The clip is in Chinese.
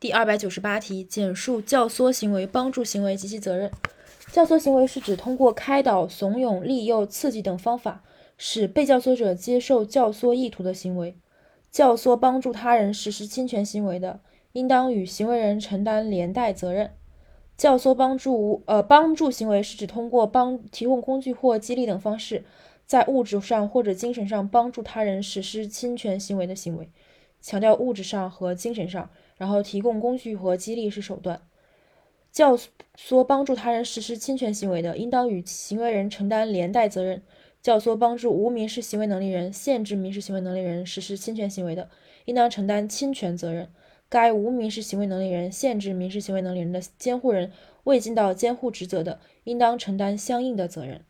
第二百九十八题，简述教唆行为、帮助行为及其责任。教唆行为是指通过开导、怂恿、利诱、刺激等方法，使被教唆者接受教唆意图的行为。教唆帮助他人实施侵权行为的，应当与行为人承担连带责任。教唆帮助呃帮助行为是指通过帮提供工具或激励等方式，在物质上或者精神上帮助他人实施侵权行为的行为。强调物质上和精神上。然后提供工具和激励是手段，教唆帮助他人实施侵权行为的，应当与行为人承担连带责任；教唆帮助无民事行为能力人限制民事行为能力人实施侵权行为的，应当承担侵权责任。该无民事行为能力人限制民事行为能力人的监护人未尽到监护职责的，应当承担相应的责任。